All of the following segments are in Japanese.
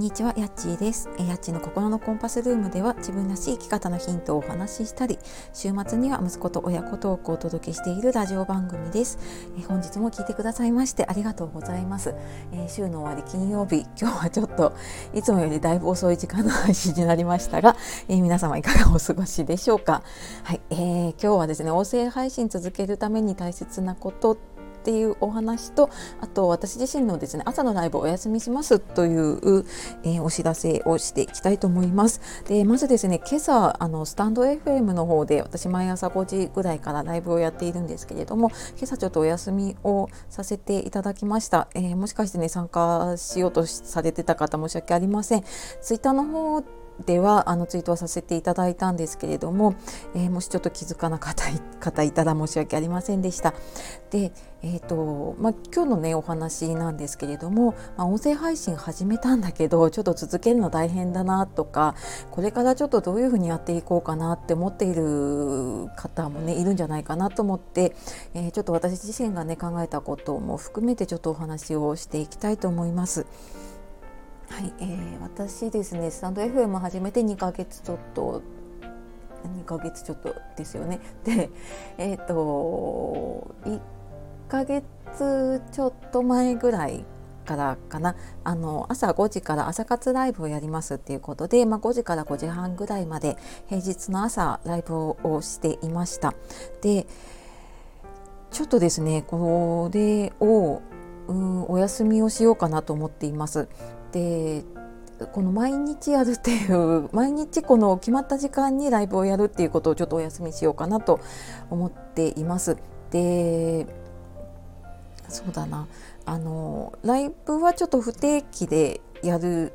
んにちは、やっちーです。えやっちの心のコンパスルームでは自分らしい生き方のヒントをお話ししたり、週末には息子と親子トークをお届けしているラジオ番組です。え本日も聞いてくださいましてありがとうございます、え、週の終わり金曜日、今日はちょっといつもよりだいぶ遅い時間の配信になりましたが、え、皆様いかがお過ごしでしょうか。はい、えー、今日はですね、音声配信続けるために大切なことっていうお話とあと私自身のですね朝のライブお休みしますという、えー、お知らせをしていきたいと思います。でまずですね今朝あのスタンド FM の方で私毎朝5時ぐらいからライブをやっているんですけれども今朝ちょっとお休みをさせていただきました、えー、もしかしてね参加しようとされてた方申し訳ありません。ツイッターの方ではあのツイートはさせていただいたんですけれども、えー、もしちょっと気づかなかった 方いたら申し訳ありませんでした。で、えーとまあ、今日のねお話なんですけれども、まあ、音声配信始めたんだけどちょっと続けるの大変だなとかこれからちょっとどういうふうにやっていこうかなって思っている方もねいるんじゃないかなと思って、えー、ちょっと私自身がね考えたことも含めてちょっとお話をしていきたいと思います。はい、えー、私ですねスタンド FM 始めて2ヶ月ちょっと2ヶ月ちょっとですよね。でえっ、ー、と1ヶ月ちょっと前ぐらいからかなあの朝5時から朝活ライブをやりますっていうことで、まあ、5時から5時半ぐらいまで平日の朝ライブをしていました。でちょっとですねこれをうんお休みをしようかなと思っています。でこの毎日やるっていう 毎日この決まった時間にライブをやるっていうことをちょっとお休みしようかなと思っています。でそうだなあのライブはちょっと不定期でやる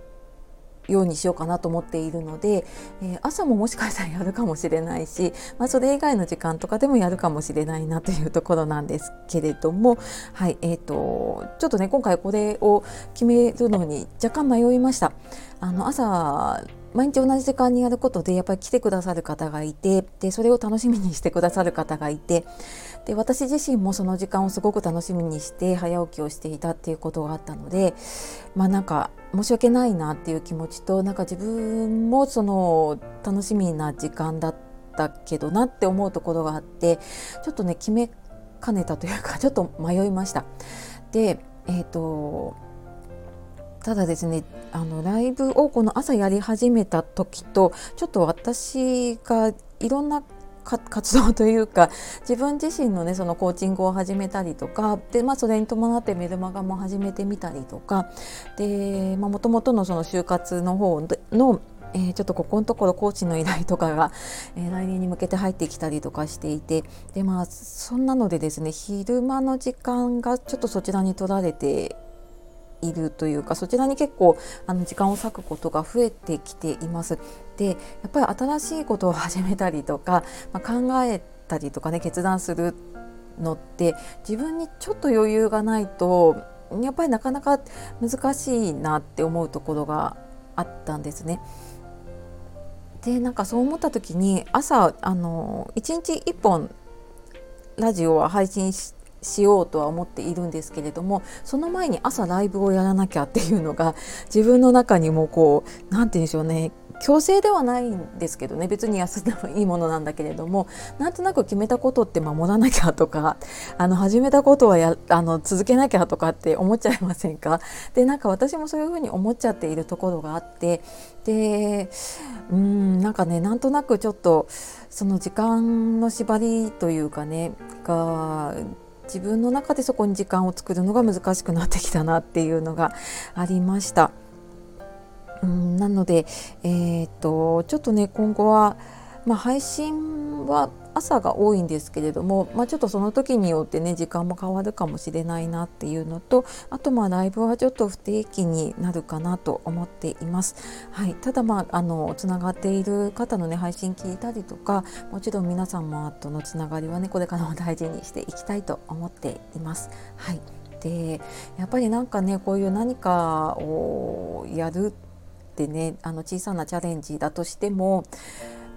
ようにしようかなと思っているので、えー、朝ももしかしたらやるかもしれないし、まあ、それ以外の時間とかでもやるかもしれないなというところなんですけれども、はいえーと、ちょっとね今回これを決めるのに若干迷いました。あの朝毎日同じ時間にやることでやっぱり来てくださる方がいてでそれを楽しみにしてくださる方がいてで私自身もその時間をすごく楽しみにして早起きをしていたっていうことがあったのでまあなんか申し訳ないなっていう気持ちとなんか自分もその楽しみな時間だったけどなって思うところがあってちょっとね決めかねたというかちょっと迷いました。でえーとただですねあのライブをこの朝やり始めた時とちょっと私がいろんな活動というか自分自身のねそのコーチングを始めたりとかで、まあ、それに伴ってメルマガも始めてみたりとかでもともとのその就活の方のえー、ちょっとここのところコーチの依頼とかが、えー、来年に向けて入ってきたりとかしていてでまあそんなのでですね昼間の時間がちょっとそちらに取られているというかそちらに結構あの時間を割くことが増えてきています。でやっぱり新しいことを始めたりとか、まあ、考えたりとかね決断するのって自分にちょっと余裕がないとやっぱりなかなか難しいなって思うところがあったんですね。でなんかそう思った時に朝あの1日1本ラジオは配信ししようとは思っているんですけれどもその前に朝ライブをやらなきゃっていうのが自分の中にもこう何て言うんでしょうね強制ではないんですけどね別に休んでもいいものなんだけれどもなんとなく決めたことって守らなきゃとかあの始めたことはやあの続けなきゃとかって思っちゃいませんか？でなんか私もそういうふうに思っちゃっているところがあってでうんなんかねなんとなくちょっとその時間の縛りというかねが自分の中でそこに時間を作るのが難しくなってきたなっていうのがありました。うんなので、えー、っとちょっとね今後は、まあ、配信は朝が多いんですけれども、まあ、ちょっとその時によってね時間も変わるかもしれないなっていうのとあとまあライブはちょっと不定期になるかなと思っています。はい、ただまああのつながっている方のね配信聞いたりとかもちろん皆様とのつながりはねこれからも大事にしていきたいと思っています。はいでやっぱりなんかねこういう何かをやるってねあの小さなチャレンジだとしても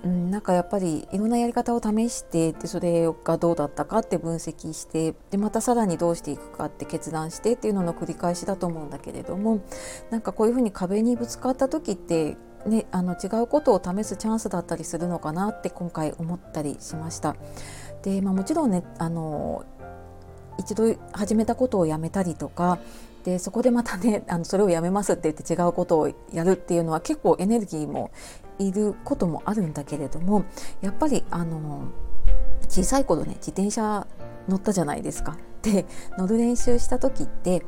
うん、なんかやっぱりいろんなやり方を試してでそれがどうだったかって分析してでまたさらにどうしていくかって決断してっていうのの繰り返しだと思うんだけれどもなんかこういうふうに壁にぶつかった時ってね、あの違うことを試すチャンスだったりするのかなって今回思ったりしました。でまあ、もちろんねあの一度始めたことをやめたりとかでそこでまたねあのそれをやめますって言って違うことをやるっていうのは結構エネルギーもいることもあるんだけれどもやっぱりあの小さい頃ね自転車乗ったじゃないですか。で乗る練習した時って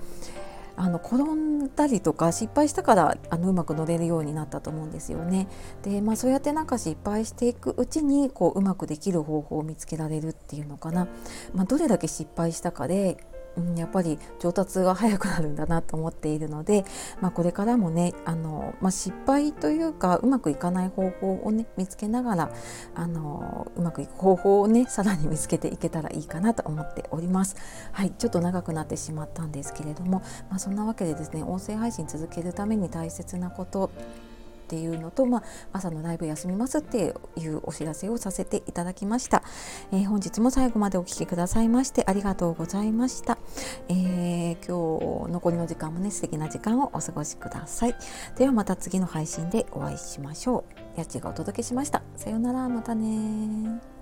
あの転んだりとか失敗したからあのうまく乗れるようになったと思うんですよね。で、まあ、そうやってなんか失敗していくうちにこううまくできる方法を見つけられるっていうのかな。まあ、どれだけ失敗したかでうん、やっぱり上達が早くなるんだなと思っているので、まあ、これからもねあの、まあ、失敗というかうまくいかない方法をね見つけながらあのうまくいく方法をねさらに見つけていけたらいいかなと思っております。はいちょっと長くなってしまったんですけれども、まあ、そんなわけでですね音声配信続けるために大切なことっていうのと、まあ、朝のライブ休みますっていうお知らせをさせていただきました、えー、本日も最後までお聴きくださいましてありがとうございました、えー、今日残りの時間もね素敵な時間をお過ごしください。ではまた次の配信でお会いしましょう。やちがお届けしました。さようならまたね